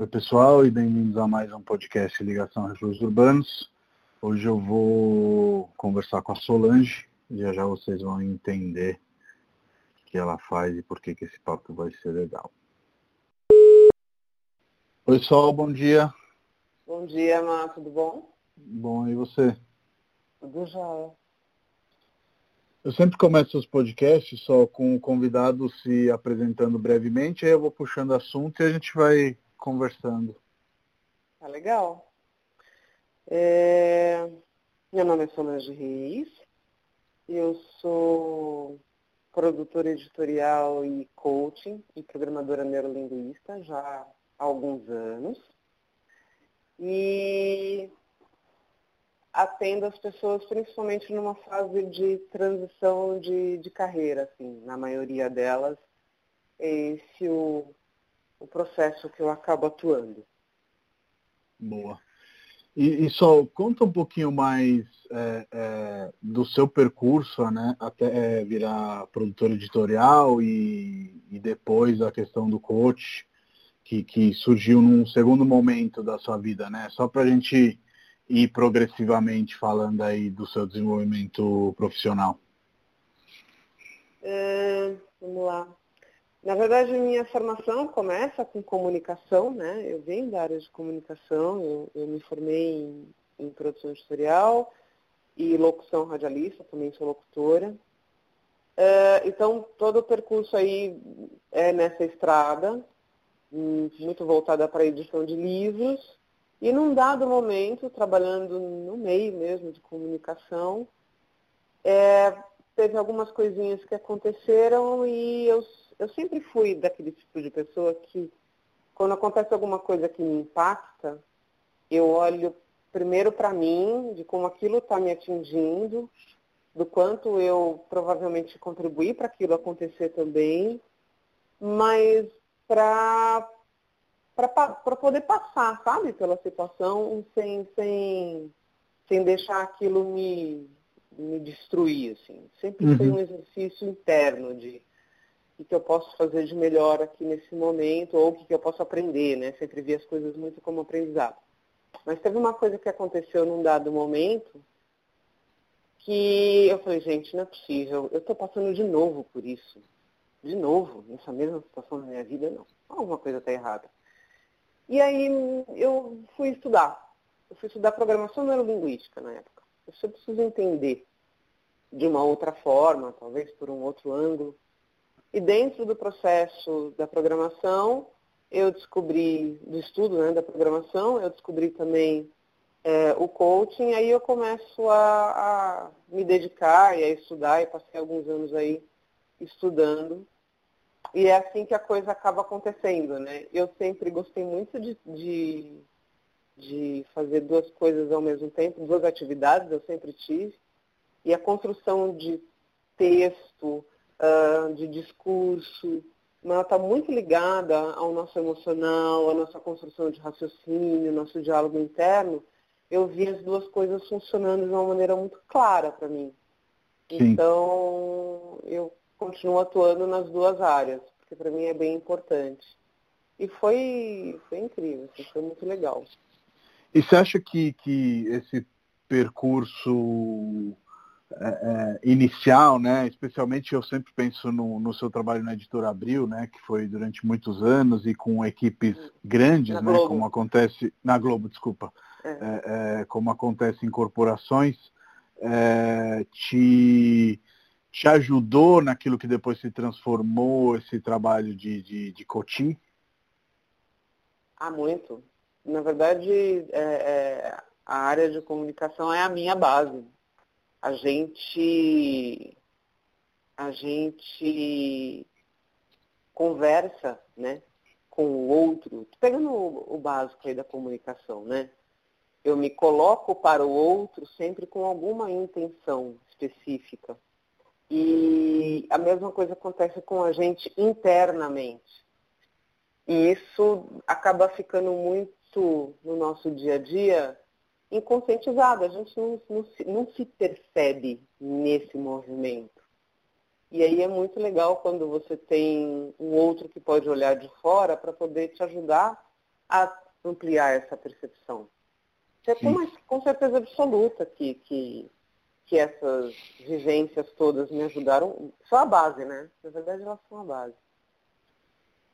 Oi pessoal e bem-vindos a mais um podcast Ligação a Refúgios Urbanos. Hoje eu vou conversar com a Solange já já vocês vão entender o que ela faz e por que, que esse papo vai ser legal. Oi Sol, bom dia. Bom dia, Má, tudo bom? Bom, e você? Tudo jóia. Eu sempre começo os podcasts só com o convidado se apresentando brevemente, aí eu vou puxando assunto e a gente vai conversando. Tá legal. É... Meu nome é Solange Reis, eu sou produtora editorial e coaching e programadora neurolinguista já há alguns anos. E atendo as pessoas principalmente numa fase de transição de, de carreira, assim, na maioria delas. Esse o, o processo que eu acabo atuando. Boa. E, e só conta um pouquinho mais é, é, do seu percurso, né, até virar produtor editorial e, e depois a questão do coach, que, que surgiu num segundo momento da sua vida, né? Só para a gente ir progressivamente falando aí do seu desenvolvimento profissional. É, vamos lá. Na verdade, minha formação começa com comunicação, né? Eu venho da área de comunicação, eu, eu me formei em, em, produção editorial e locução radialista, também sou locutora. É, então, todo o percurso aí é nessa estrada, hum, muito voltada para a edição de livros, e num dado momento, trabalhando no meio mesmo de comunicação, é, teve algumas coisinhas que aconteceram e eu, eu sempre fui daquele tipo de pessoa que, quando acontece alguma coisa que me impacta, eu olho primeiro para mim, de como aquilo está me atingindo, do quanto eu provavelmente contribuí para aquilo acontecer também, mas para para poder passar, sabe, pela situação sem, sem, sem deixar aquilo me, me destruir, assim. Sempre uhum. foi um exercício interno de o que eu posso fazer de melhor aqui nesse momento ou o que eu posso aprender, né? Sempre vi as coisas muito como aprendizado. Mas teve uma coisa que aconteceu num dado momento que eu falei, gente, não é possível, eu estou passando de novo por isso. De novo, nessa mesma situação na minha vida, não. Alguma coisa está errada. E aí eu fui estudar. Eu fui estudar programação neurolinguística na época. Eu preciso entender de uma outra forma, talvez por um outro ângulo. E dentro do processo da programação, eu descobri, do estudo né, da programação, eu descobri também é, o coaching, aí eu começo a, a, me dedicar e a estudar, e passei alguns anos aí estudando e é assim que a coisa acaba acontecendo, né? Eu sempre gostei muito de, de, de fazer duas coisas ao mesmo tempo, duas atividades eu sempre tive. E a construção de texto, uh, de discurso, ela está muito ligada ao nosso emocional, à nossa construção de raciocínio, nosso diálogo interno. Eu vi as duas coisas funcionando de uma maneira muito clara para mim. Sim. Então, eu continuo atuando nas duas áreas, porque para mim é bem importante. E foi, foi incrível, assim, foi muito legal. E você acha que, que esse percurso é, é, inicial, né? Especialmente eu sempre penso no, no, seu trabalho na editora Abril, né? Que foi durante muitos anos e com equipes grandes, na né? Globo. Como acontece na Globo, desculpa, é. é, é como acontece em corporações, te te ajudou naquilo que depois se transformou esse trabalho de, de, de coaching? Ah, muito. Na verdade, a área de comunicação é a minha base. A gente, a gente conversa, né, com o outro. Pegando o, básico aí da comunicação, né? Eu me coloco para o outro sempre com alguma intenção específica. E a mesma coisa acontece com a gente internamente. E isso acaba ficando muito no nosso dia a dia inconscientizado. A gente não, não, se, não se percebe nesse movimento. E aí é muito legal quando você tem um outro que pode olhar de fora para poder te ajudar a ampliar essa percepção. É com, com certeza absoluta que, que, que essas vivências todas me ajudaram. São a base, né? Na verdade, elas são a base.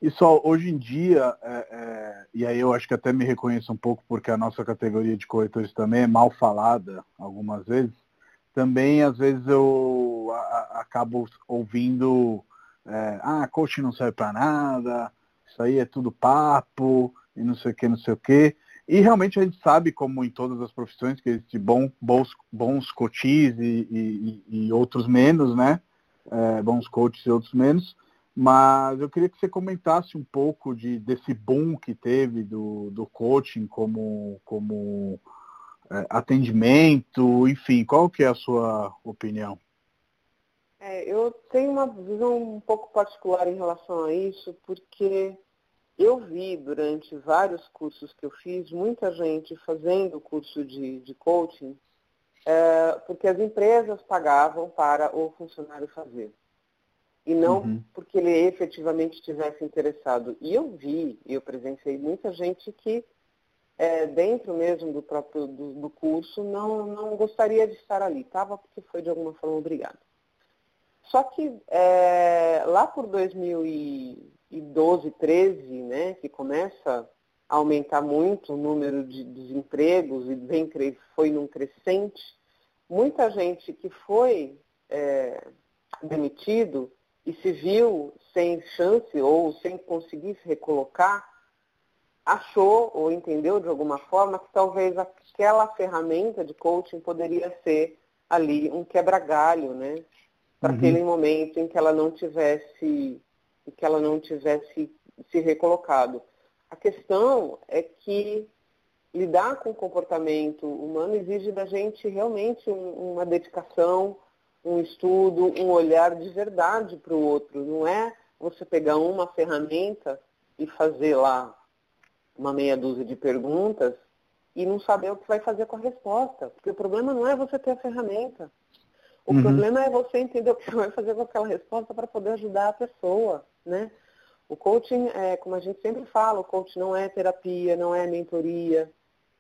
E só hoje em dia, é, é, e aí eu acho que até me reconheço um pouco porque a nossa categoria de corretores também é mal falada algumas vezes, também às vezes eu a, a, acabo ouvindo, é, ah, coach não serve para nada, isso aí é tudo papo, e não sei o que, não sei o que. E realmente a gente sabe, como em todas as profissões, que existem bom, bons, bons coaches e, e, e outros menos, né? É, bons coaches e outros menos. Mas eu queria que você comentasse um pouco de, desse boom que teve do, do coaching como, como é, atendimento, enfim, qual que é a sua opinião? É, eu tenho uma visão um pouco particular em relação a isso, porque eu vi durante vários cursos que eu fiz, muita gente fazendo curso de, de coaching, é, porque as empresas pagavam para o funcionário fazer e não uhum. porque ele efetivamente estivesse interessado. E eu vi, eu presenciei muita gente que é, dentro mesmo do próprio do, do, curso não, não gostaria de estar ali, estava porque foi de alguma forma obrigado. Só que é, lá por 2012, 13, né, que começa a aumentar muito o número de desempregos e vem, foi num crescente, muita gente que foi é, demitido e se viu sem chance ou sem conseguir se recolocar, achou ou entendeu de alguma forma que talvez aquela ferramenta de coaching poderia ser ali um quebra-galho, né? Para uhum. aquele momento em que ela não tivesse, em que ela não tivesse se recolocado. A questão é que lidar com o comportamento humano exige da gente realmente um, uma dedicação, um estudo, um olhar de verdade para o outro. Não é você pegar uma ferramenta e fazer lá uma meia dúzia de perguntas e não saber o que vai fazer com a resposta. Porque o problema não é você ter a ferramenta. O uhum. problema é você entender o que você vai fazer com aquela resposta para poder ajudar a pessoa, né? O coaching, é, como a gente sempre fala, o coaching não é terapia, não é mentoria,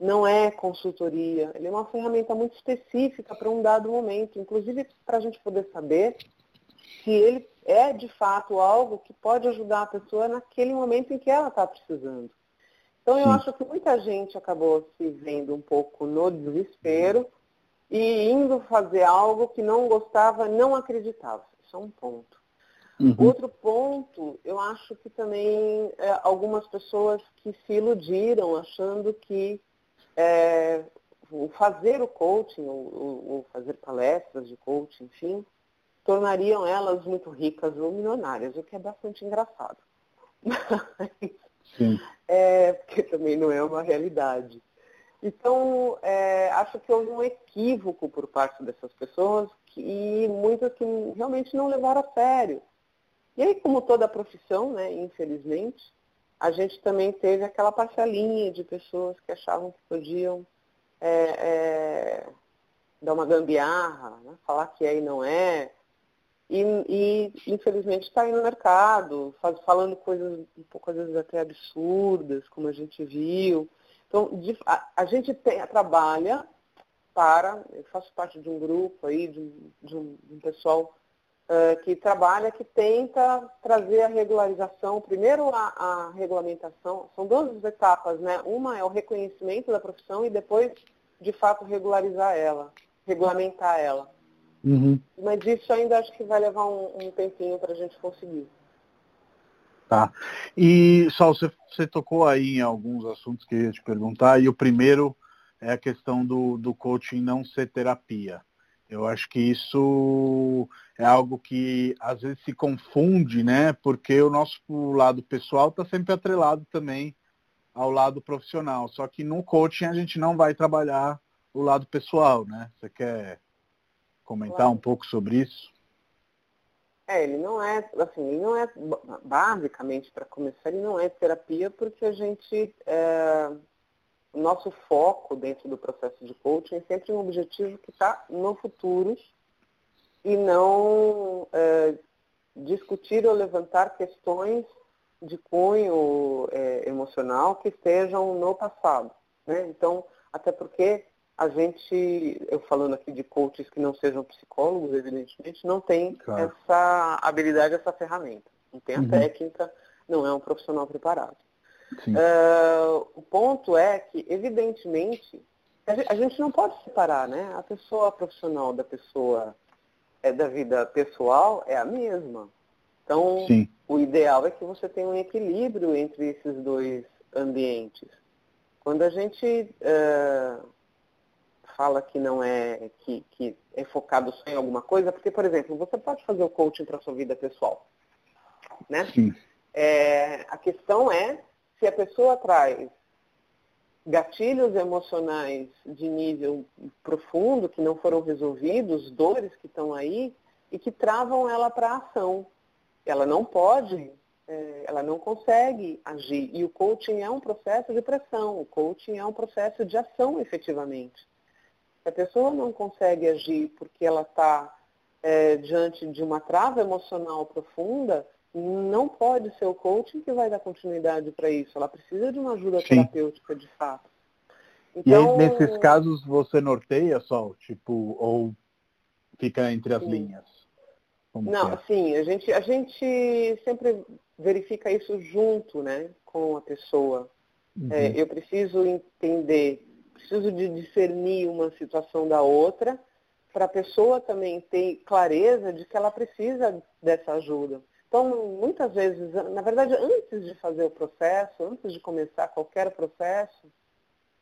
não é consultoria, ele é uma ferramenta muito específica para um dado momento, inclusive para a gente poder saber se ele é de fato algo que pode ajudar a pessoa naquele momento em que ela está precisando. Então eu Sim. acho que muita gente acabou se vendo um pouco no desespero e indo fazer algo que não gostava, não acreditava. Isso é um ponto. Uhum. Outro ponto, eu acho que também é, algumas pessoas que se iludiram achando que é, o fazer o coaching, ou, ou, fazer palestras de coaching, enfim, tornariam elas muito ricas ou milionárias, o que é bastante engraçado. Sim. É, porque também não é uma realidade. Então, é, acho que houve um equívoco por parte dessas pessoas que, e muitas que realmente não levaram a sério. E aí, como toda profissão, né, infelizmente, a gente também teve aquela parcelinha de pessoas que achavam que podiam é, é, dar uma gambiarra, né? falar que é e não é. E, e infelizmente está aí no mercado, faz, falando coisas um pouco às vezes até absurdas, como a gente viu. Então, de, a, a, gente tem, trabalha para, eu faço parte de um grupo aí, de, de, um, de um pessoal uh, que trabalha, que tenta trazer a regularização, primeiro a, a, regulamentação, são duas etapas, né? Uma é o reconhecimento da profissão e depois, de fato, regularizar ela, regulamentar ela. Uhum. Mas isso ainda acho que vai levar um, um tempinho para a gente conseguir. Tá. E, só você, você tocou aí em alguns assuntos que eu ia te perguntar, e o primeiro é a questão do, do coaching não ser terapia. Eu acho que isso é algo que às vezes se confunde, né? Porque o nosso lado pessoal está sempre atrelado também ao lado profissional. Só que no coaching a gente não vai trabalhar o lado pessoal, né? Você quer comentar claro. um pouco sobre isso? É, ele não é, assim, ele não é, basicamente, para começar, ele não é terapia porque a gente é, o nosso foco dentro do processo de coaching é sempre um objetivo que está no futuro e não é, discutir ou levantar questões de cunho é, emocional que estejam no passado. Né? Então, até porque a gente, eu falando aqui de coaches que não sejam psicólogos, evidentemente, não tem claro. essa habilidade, essa ferramenta. Não tem a uhum. técnica, não é um profissional preparado. Uh, o ponto é que, evidentemente, a gente não pode separar, né? A pessoa profissional da pessoa é, da vida pessoal é a mesma. Então, Sim. o ideal é que você tenha um equilíbrio entre esses dois ambientes. Quando a gente uh, fala que não é que, que é focado só em alguma coisa, porque, por exemplo, você pode fazer o coaching para a sua vida pessoal, né? Sim. É, a questão é se a pessoa traz gatilhos emocionais de nível profundo que não foram resolvidos, dores que estão aí e que travam ela para a ação. Ela não pode, é, ela não consegue agir. E o coaching é um processo de pressão, o coaching é um processo de ação efetivamente. Se a pessoa não consegue agir porque ela está é, diante de uma trava emocional profunda, não pode ser o coaching que vai dar continuidade para isso. Ela precisa de uma ajuda Sim. terapêutica de fato. Então, e aí, então, nesses casos, você norteia só, tipo, ou fica entre as Sim. linhas? Como não, é? sim, a gente, a gente sempre verifica isso junto né, com a pessoa. Uhum. É, eu preciso entender, preciso de discernir uma situação da outra, para a pessoa também ter clareza de que ela precisa dessa ajuda. Então, muitas vezes, na verdade, antes de fazer o processo, antes de começar qualquer processo,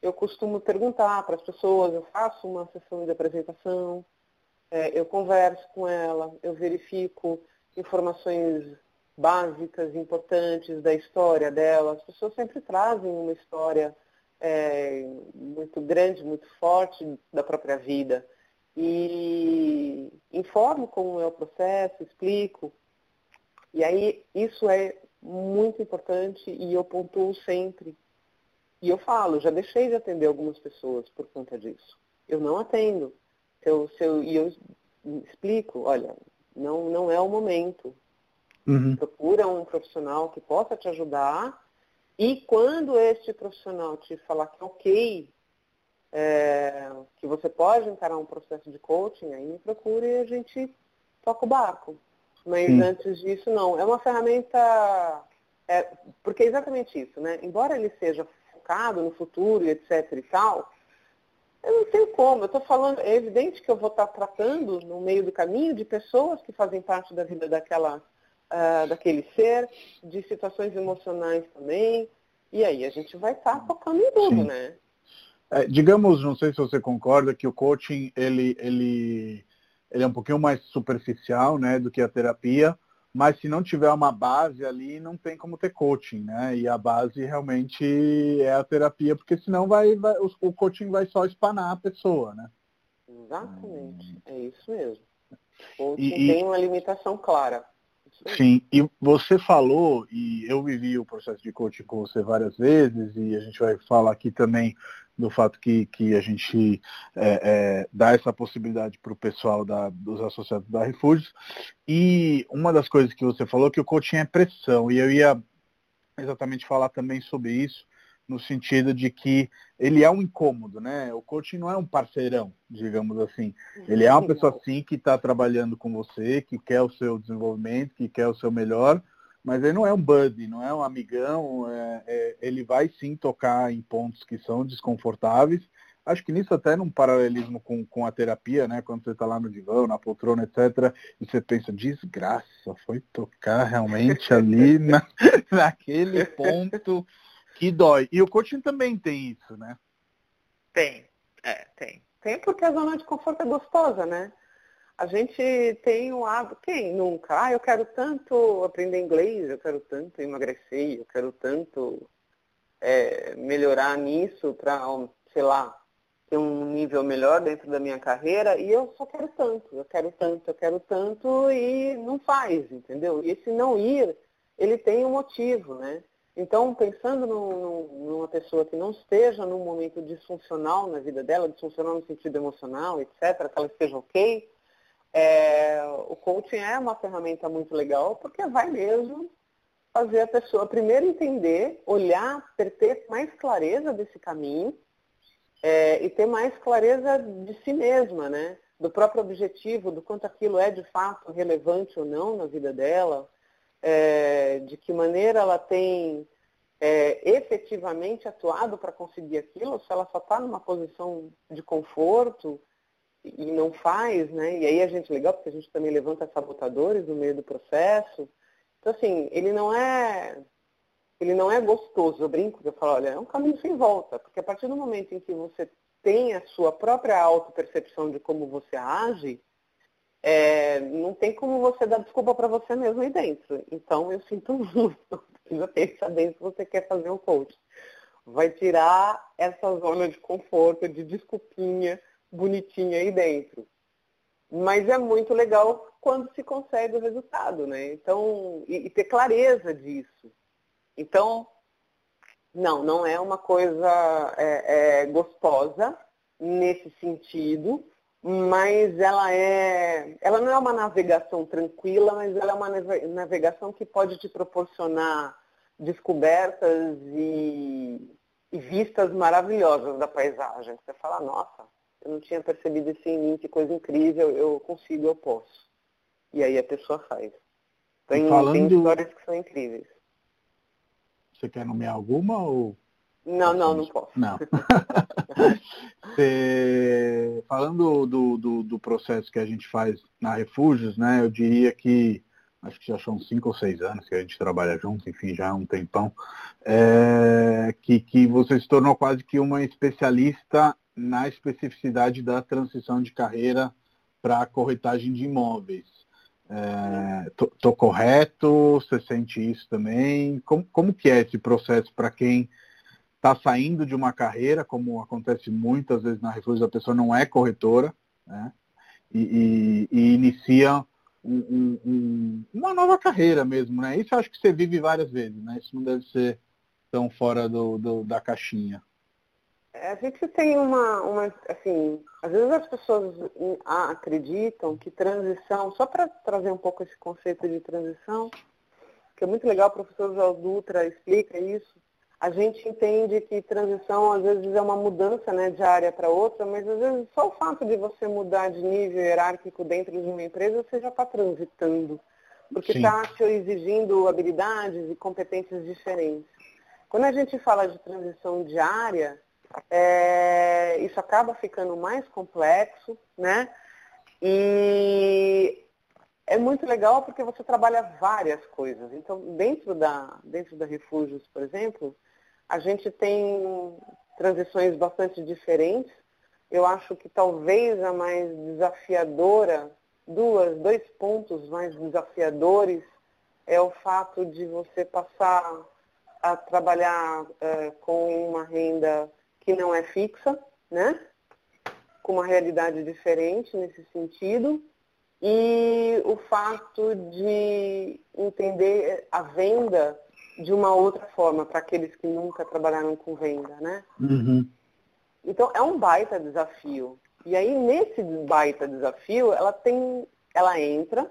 eu costumo perguntar para as pessoas, eu faço uma sessão de apresentação, é, eu converso com ela, eu verifico informações básicas, importantes da história dela. As pessoas sempre trazem uma história é, muito grande, muito forte da própria vida. E informo como é o processo, explico e aí isso é muito importante e eu pontuo sempre. E eu falo, já deixei de atender algumas pessoas por conta disso. Eu não atendo. Eu, se eu, e eu explico, olha, não, não é o momento. Uhum. Procura um profissional que possa te ajudar. E quando este profissional te falar que é ok, é, que você pode encarar um processo de coaching, aí me procure e a gente toca o barco. Mas Sim. antes disso, não. É uma ferramenta. É, porque é exatamente isso, né? Embora ele seja focado no futuro e etc e tal, eu não tenho como. Eu estou falando, é evidente que eu vou estar tratando no meio do caminho de pessoas que fazem parte da vida daquela, uh, daquele ser, de situações emocionais também. E aí a gente vai estar focando em tudo, Sim. né? É, digamos, não sei se você concorda, que o coaching ele, ele ele é um pouquinho mais superficial, né, do que a terapia, mas se não tiver uma base ali, não tem como ter coaching, né? E a base realmente é a terapia, porque senão vai, vai o coaching vai só espanar a pessoa, né? Exatamente, é isso mesmo. O coaching e, tem uma limitação clara. Sim, e você falou, e eu vivi o processo de coaching com você várias vezes, e a gente vai falar aqui também do fato que, que a gente é, é, dá essa possibilidade para o pessoal da, dos associados da Refúgios. E uma das coisas que você falou é que o coaching é pressão, e eu ia exatamente falar também sobre isso, no sentido de que ele é um incômodo, né? O coaching não é um parceirão, digamos assim. Ele é uma pessoa sim que está trabalhando com você, que quer o seu desenvolvimento, que quer o seu melhor, mas ele não é um buddy, não é um amigão, é, é, ele vai sim tocar em pontos que são desconfortáveis. Acho que nisso até num paralelismo com, com a terapia, né? Quando você está lá no divã, na poltrona, etc., e você pensa, desgraça, foi tocar realmente ali na, naquele ponto que dói. E o coaching também tem isso, né? Tem, é, tem. Tem porque a zona de conforto é gostosa, né? A gente tem o hábito, quem nunca? Ah, eu quero tanto aprender inglês, eu quero tanto emagrecer, eu quero tanto é, melhorar nisso para, sei lá, ter um nível melhor dentro da minha carreira e eu só quero tanto, eu quero tanto, eu quero tanto e não faz, entendeu? E esse não ir, ele tem um motivo, né? Então, pensando numa pessoa que não esteja num momento disfuncional na vida dela, disfuncional no sentido emocional, etc., que ela esteja ok, é, o coaching é uma ferramenta muito legal porque vai mesmo fazer a pessoa primeiro entender, olhar, ter, mais clareza desse caminho é, e ter mais clareza de si mesma, né? Do próprio objetivo, do quanto aquilo é de fato relevante ou não na vida dela, é, de que maneira ela tem é, efetivamente atuado para conseguir aquilo, se ela só está numa posição de conforto e não faz, né? E aí a gente legal porque a gente também levanta sabotadores no meio do processo. Então assim, ele não é ele não é gostoso, eu brinco, eu falo, olha, é um caminho sem volta, porque a partir do momento em que você tem a sua própria auto-percepção de como você age, é, não tem como você dar desculpa para você mesmo aí dentro. Então eu sinto muito, precisa pensar bem se você quer fazer um coach. Vai tirar essa zona de conforto, de desculpinha bonitinha aí dentro. Mas é muito legal quando se consegue o resultado, né? Então, e, e ter clareza disso. Então, não, não é uma coisa é, é, gostosa nesse sentido, mas ela é, ela não é uma navegação tranquila, mas ela é uma navegação que pode te proporcionar descobertas e, e vistas maravilhosas da paisagem. Você fala, nossa, eu não tinha percebido isso em mim, que coisa incrível, eu consigo, eu posso. E aí a pessoa faz. Tem, falando... tem histórias que são incríveis. Você quer nomear alguma ou. Não, não, não posso. Não. Você... Falando do, do, do, processo que a gente faz na Refúgios, né, eu diria que acho que já são cinco ou seis anos que a gente trabalha junto, enfim, já há um tempão, é, que, que você se tornou quase que uma especialista na especificidade da transição de carreira para corretagem de imóveis. Estou é, correto? Você sente isso também? Como, como que é esse processo para quem está saindo de uma carreira, como acontece muitas vezes na refúgio, a pessoa não é corretora, né? e, e, e inicia um, um, uma nova carreira mesmo, né? Isso eu acho que você vive várias vezes, né? Isso não deve ser tão fora do, do da caixinha. É, a gente tem uma, uma, assim, às vezes as pessoas acreditam que transição, só para trazer um pouco esse conceito de transição, que é muito legal, o professor João Dutra explica isso, a gente entende que transição às vezes é uma mudança né, de área para outra, mas às vezes só o fato de você mudar de nível hierárquico dentro de uma empresa, você já está transitando, porque está te exigindo habilidades e competências diferentes. Quando a gente fala de transição de área, é, isso acaba ficando mais complexo, né? E é muito legal porque você trabalha várias coisas. Então, dentro da, dentro da Refúgios, por exemplo, a gente tem transições bastante diferentes. Eu acho que talvez a mais desafiadora, duas, dois pontos mais desafiadores, é o fato de você passar a trabalhar é, com uma renda que não é fixa, né? com uma realidade diferente nesse sentido, e o fato de entender a venda de uma outra forma para aqueles que nunca trabalharam com venda, né? Uhum. Então é um baita desafio. E aí nesse baita desafio, ela tem, ela entra,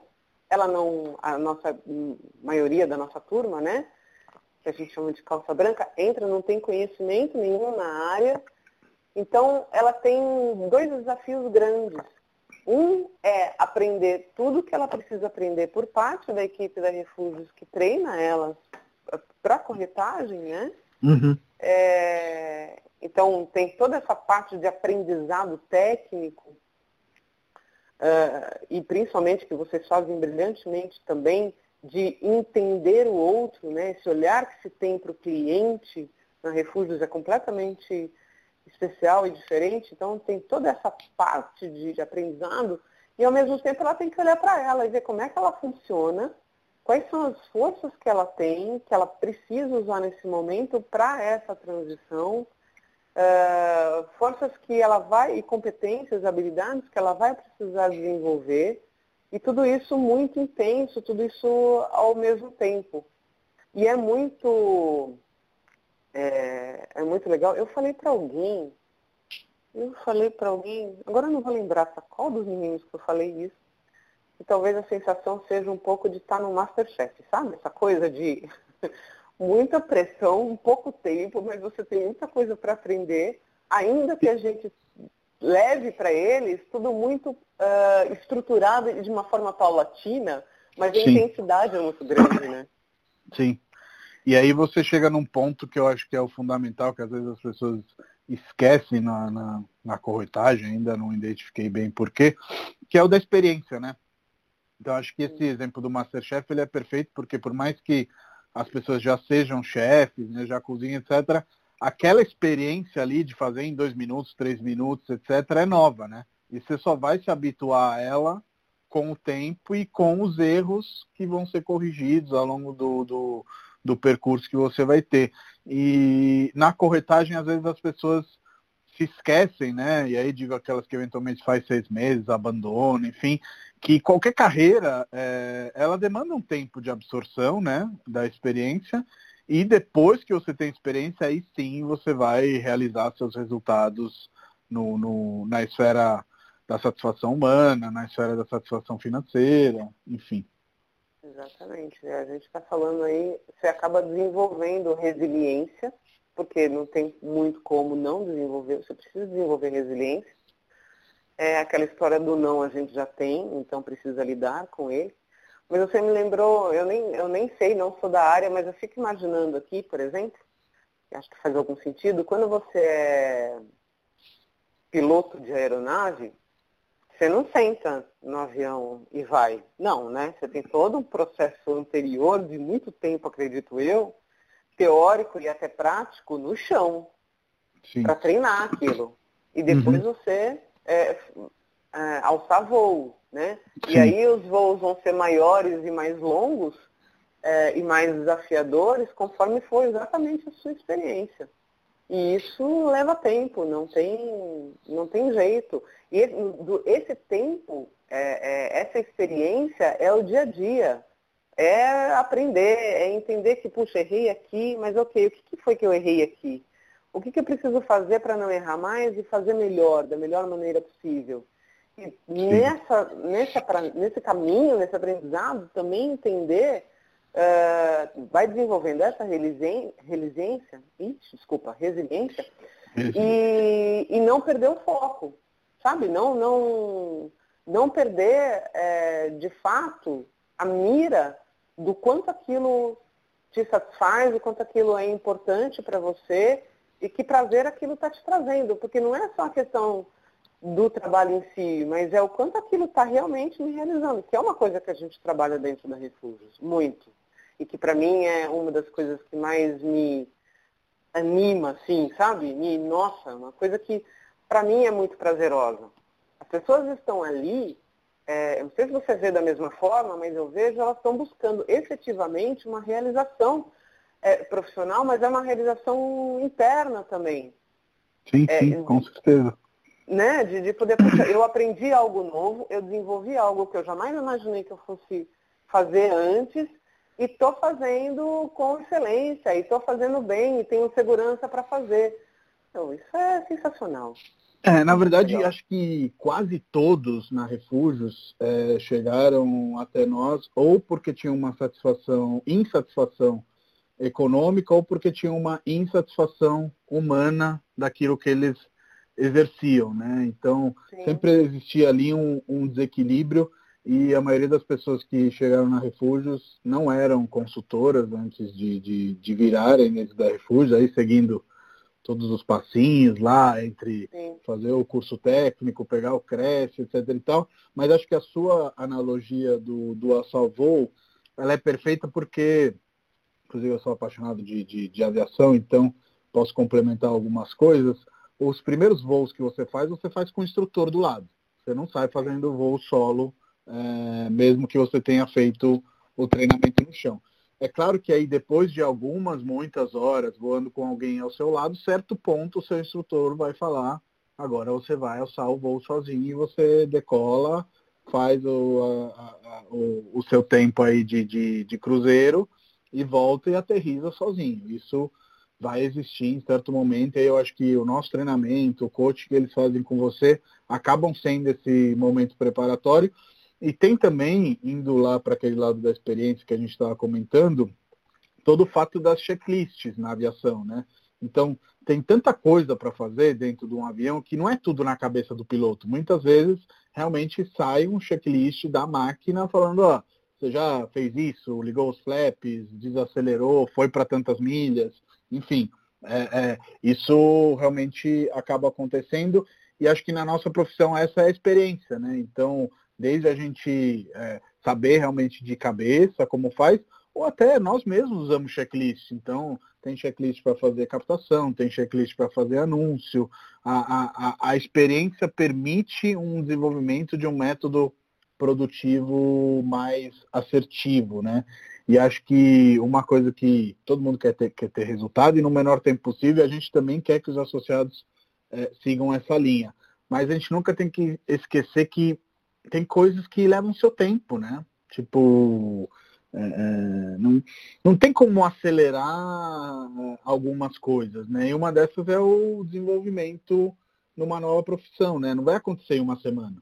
ela não, a nossa maioria da nossa turma, né? Que a gente chama de calça branca, entra, não tem conhecimento nenhum na área. Então ela tem dois desafios grandes. Um é aprender tudo que ela precisa aprender por parte da equipe da Refúgios que treina elas para corretagem, né? Uhum. É, então, tem toda essa parte de aprendizado técnico, uh, e principalmente que vocês fazem brilhantemente também, de entender o outro, né? esse olhar que se tem para o cliente na Refúgios é completamente especial e diferente, então tem toda essa parte de, de aprendizado, e ao mesmo tempo ela tem que olhar para ela e ver como é que ela funciona quais são as forças que ela tem, que ela precisa usar nesse momento para essa transição, uh, forças que ela vai, e competências, habilidades que ela vai precisar desenvolver, e tudo isso muito intenso, tudo isso ao mesmo tempo. E é muito, é, é muito legal. Eu falei para alguém, eu falei para alguém, agora eu não vou lembrar para qual dos meninos que eu falei isso, e talvez a sensação seja um pouco de estar no Masterchef, sabe? Essa coisa de muita pressão, um pouco tempo, mas você tem muita coisa para aprender, ainda que a gente leve para eles tudo muito uh, estruturado e de uma forma paulatina, mas a Sim. intensidade é muito grande, né? Sim. E aí você chega num ponto que eu acho que é o fundamental, que às vezes as pessoas esquecem na, na, na corretagem, ainda não identifiquei bem porquê, que é o da experiência, né? Então acho que esse exemplo do Masterchef ele é perfeito porque por mais que as pessoas já sejam chefes, né, já cozinham, etc., aquela experiência ali de fazer em dois minutos, três minutos, etc., é nova, né? E você só vai se habituar a ela com o tempo e com os erros que vão ser corrigidos ao longo do, do, do percurso que você vai ter. E na corretagem, às vezes, as pessoas se esquecem, né? E aí digo aquelas que eventualmente faz seis meses, abandonam, enfim, que qualquer carreira, é, ela demanda um tempo de absorção, né? Da experiência e depois que você tem experiência, aí sim você vai realizar seus resultados no, no, na esfera da satisfação humana, na esfera da satisfação financeira, enfim. Exatamente. Né? A gente está falando aí, você acaba desenvolvendo resiliência, porque não tem muito como não desenvolver, você precisa desenvolver resiliência. É aquela história do não a gente já tem, então precisa lidar com ele. Mas você me lembrou, eu nem, eu nem sei, não sou da área, mas eu fico imaginando aqui, por exemplo, acho que faz algum sentido, quando você é piloto de aeronave, você não senta no avião e vai. Não, né? Você tem todo um processo anterior, de muito tempo, acredito eu, teórico e até prático, no chão, para treinar aquilo. E depois uhum. você é, é, alçar voo, né? Sim. E aí os voos vão ser maiores e mais longos é, e mais desafiadores conforme for exatamente a sua experiência. E isso leva tempo, não tem, não tem jeito. E esse tempo, é, é, essa experiência é o dia a dia. É aprender, é entender que, puxa, errei aqui, mas ok, o que, foi que eu errei aqui? O que, que eu preciso fazer para não errar mais e fazer melhor, da melhor maneira possível? E nessa, nessa, nesse caminho, nesse aprendizado, também entender, uh, vai desenvolvendo essa resiliência, ixi, desculpa, resiliência, e, e não perder o foco, sabe? Não, não, não perder, é, de fato, a mira do quanto aquilo te satisfaz, o quanto aquilo é importante para você e que prazer aquilo está te trazendo, porque não é só a questão do trabalho em si, mas é o quanto aquilo está realmente me realizando, que é uma coisa que a gente trabalha dentro da Refúgios, muito. E que para mim é uma das coisas que mais me anima, assim, sabe? Me, nossa, uma coisa que para mim é muito prazerosa. As pessoas estão ali, é, não sei se você vê da mesma forma, mas eu vejo, elas estão buscando efetivamente uma realização é, profissional, mas é uma realização interna também. Sim, é, sim, com certeza né? De, de poder, puxa, eu aprendi algo novo, eu desenvolvi algo que eu jamais imaginei que eu fosse fazer antes e estou fazendo com excelência, e estou fazendo bem, e tenho segurança para fazer. Então, isso é sensacional. É, na verdade, Legal. acho que quase todos na Refúgios é, chegaram até nós ou porque tinham uma satisfação, insatisfação econômica ou porque tinham uma insatisfação humana daquilo que eles exerciam, né? Então, Sim. sempre existia ali um, um, desequilíbrio e a maioria das pessoas que chegaram na Refúgios não eram consultoras antes de, de, de virarem dentro da Refúgios, aí seguindo todos os passinhos lá entre Sim. fazer o curso técnico, pegar o CRES, etc e tal, mas acho que a sua analogia do, do Assalvou, ela é perfeita porque, inclusive eu sou apaixonado de, de, de aviação, então posso complementar algumas coisas, os primeiros voos que você faz, você faz com o instrutor do lado. Você não sai fazendo voo solo, é, mesmo que você tenha feito o treinamento no chão. É claro que aí depois de algumas, muitas horas voando com alguém ao seu lado, certo ponto o seu instrutor vai falar, agora você vai alçar o voo sozinho e você decola, faz o, a, a, o, o, seu tempo aí de, de, de cruzeiro e volta e aterriza sozinho. Isso vai existir em certo momento. E eu acho que o nosso treinamento, o coach que eles fazem com você, acabam sendo esse momento preparatório. E tem também, indo lá para aquele lado da experiência que a gente estava comentando, todo o fato das checklists na aviação, né? Então, tem tanta coisa para fazer dentro de um avião que não é tudo na cabeça do piloto. Muitas vezes, realmente sai um checklist da máquina falando, ó, você já fez isso, ligou os flaps, desacelerou, foi para tantas milhas, enfim. É, é, isso realmente acaba acontecendo e acho que na nossa profissão essa é a experiência, né? Então, desde a gente é, saber realmente de cabeça como faz, ou até nós mesmos usamos checklist. Então, tem checklist para fazer captação, tem checklist para fazer anúncio. A, a, a experiência permite um desenvolvimento de um método produtivo mais assertivo, né? E acho que uma coisa que todo mundo quer ter, quer ter resultado e no menor tempo possível, a gente também quer que os associados é, sigam essa linha. Mas a gente nunca tem que esquecer que tem coisas que levam seu tempo, né? Tipo, é, é não, não tem como acelerar é, algumas coisas, né? E uma dessas é o desenvolvimento numa nova profissão, né? Não vai acontecer em uma semana.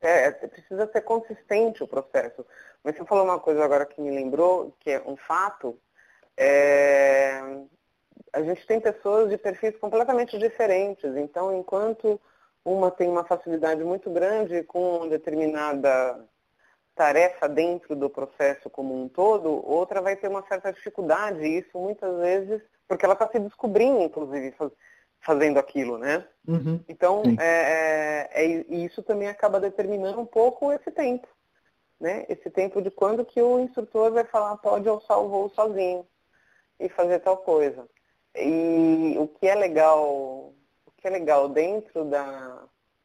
É, precisa ser consistente o processo. Mas você falou uma coisa agora que me lembrou, que é um fato. É... A gente tem pessoas de perfis completamente diferentes. Então, enquanto uma tem uma facilidade muito grande com determinada tarefa dentro do processo como um todo, outra vai ter uma certa dificuldade. Isso muitas vezes, porque ela está se descobrindo, inclusive, fazendo aquilo, né? Uhum. Então, é, é, é, isso também acaba determinando um pouco esse tempo, né? Esse tempo de quando que o instrutor vai falar pode alçar o voo sozinho e fazer tal coisa. E o que é legal, que é legal dentro da,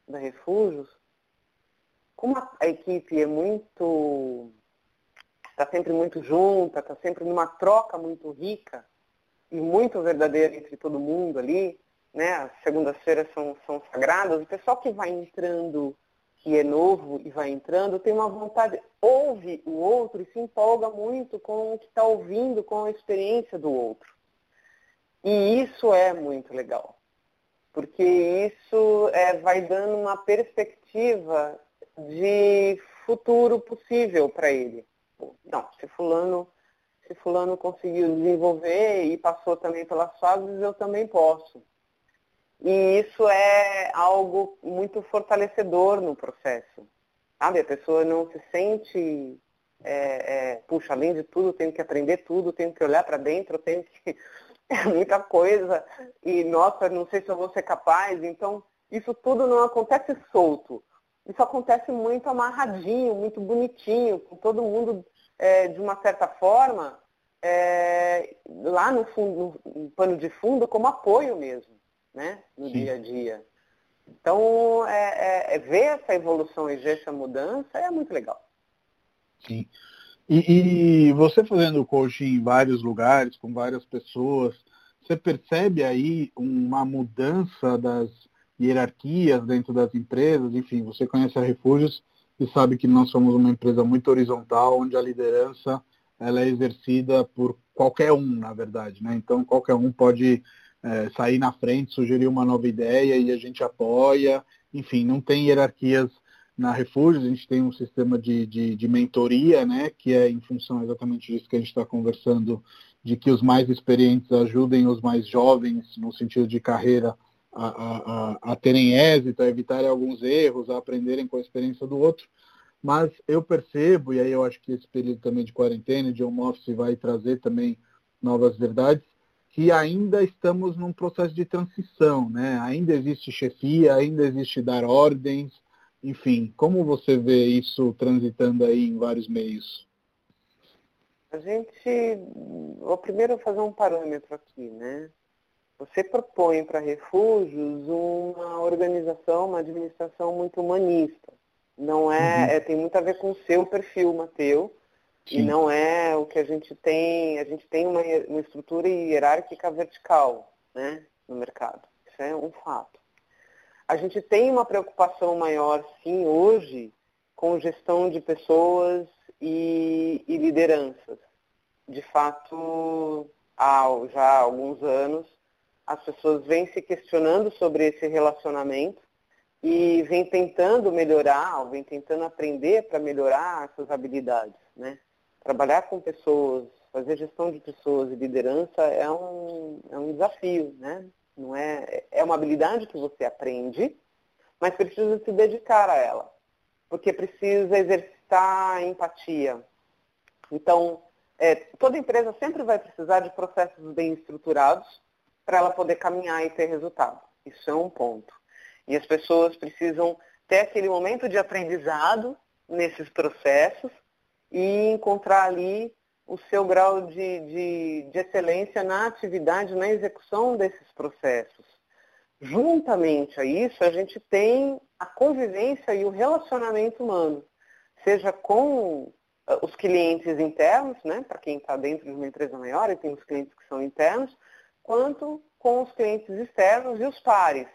da Refúgios, como a, a equipe é muito, está sempre muito junta, está sempre numa troca muito rica e muito verdadeira entre todo mundo ali, né, as segundas-feiras são, são sagradas, o pessoal que vai entrando, que é novo e vai entrando, tem uma vontade, ouve o outro e se empolga muito com o que está ouvindo, com a experiência do outro. E isso é muito legal, porque isso é, vai dando uma perspectiva de futuro possível para ele. Não, se fulano, se fulano conseguiu desenvolver e passou também pelas fases, eu também posso. E isso é algo muito fortalecedor no processo. Sabe? A pessoa não se sente, é, é, puxa, além de tudo, tenho que aprender tudo, tenho que olhar para dentro, tenho que. É muita coisa. E, nossa, não sei se eu vou ser capaz. Então, isso tudo não acontece solto. Isso acontece muito amarradinho, muito bonitinho, com todo mundo, é, de uma certa forma, é, lá no, fundo, no pano de fundo, como apoio mesmo né, no Sim. dia a dia. Então, é, é, é, ver essa evolução e ver essa mudança é muito legal. Sim. E, e, você fazendo coaching em vários lugares, com várias pessoas, você percebe aí uma mudança das hierarquias dentro das empresas? Enfim, você conhece a Refúgios e sabe que nós somos uma empresa muito horizontal, onde a liderança ela é exercida por qualquer um, na verdade. Né? Então, qualquer um pode é, sair na frente, sugerir uma nova ideia e a gente apoia. Enfim, não tem hierarquias na Refúgio, a gente tem um sistema de, de, de mentoria, né, que é em função exatamente disso que a gente está conversando, de que os mais experientes ajudem os mais jovens, no sentido de carreira, a, a, a, terem êxito, a evitarem alguns erros, a aprenderem com a experiência do outro. Mas eu percebo, e aí eu acho que esse período também de quarentena, de home office, vai trazer também novas verdades, que ainda estamos num processo de transição, né? Ainda existe chefia, ainda existe dar ordens, enfim, como você vê isso transitando aí em vários meios? A gente, vou primeiro fazer um parâmetro aqui, né? Você propõe para refúgios uma organização, uma administração muito humanista. Não é, uhum. é, tem muito a ver com o seu perfil, Mateu, Sim. E não é o que a gente tem, a gente tem uma, uma estrutura hierárquica vertical né, no mercado. Isso é um fato. A gente tem uma preocupação maior, sim, hoje, com gestão de pessoas e, e lideranças. De fato, há já alguns anos, as pessoas vêm se questionando sobre esse relacionamento e vêm tentando melhorar, ou vêm tentando aprender para melhorar essas habilidades, né? trabalhar com pessoas Fazer gestão de pessoas e liderança é um, é um desafio, né? Não é, é uma habilidade que você aprende, mas precisa se dedicar a ela, porque precisa exercitar empatia. Então, é, toda empresa sempre vai precisar de processos bem estruturados para ela poder caminhar e ter resultado. Isso é um ponto. E as pessoas precisam ter aquele momento de aprendizado nesses processos e encontrar ali o seu grau de, de, de excelência na atividade, na execução desses processos. Juntamente a isso, a gente tem a convivência e o relacionamento humano, seja com ah, os clientes internos, né, para quem está dentro de uma empresa maior e tem os clientes que são internos, quanto com os clientes externos e os pares,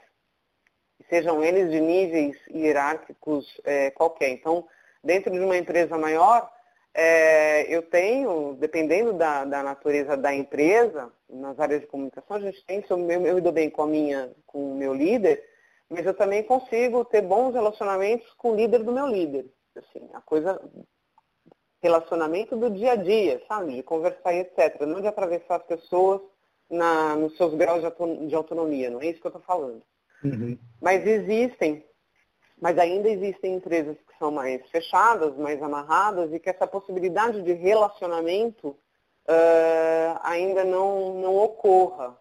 sejam eles de níveis hierárquicos é, qualquer. Então, dentro de uma empresa maior, é, eu tenho, dependendo da, da, natureza da empresa, nas áreas de comunicação, a gente tem, eu, eu me dou bem com a minha, com o meu líder, mas eu também consigo ter bons relacionamentos com o líder do meu líder. Assim, a coisa, relacionamento do dia a dia, sabe? De conversar e etc. Não de atravessar as pessoas na, nos seus graus de autonomia, não é isso que eu estou falando. Uhum. Mas existem mas ainda existem empresas que são mais fechadas, mais amarradas e que essa possibilidade de relacionamento uh, ainda não, não ocorra.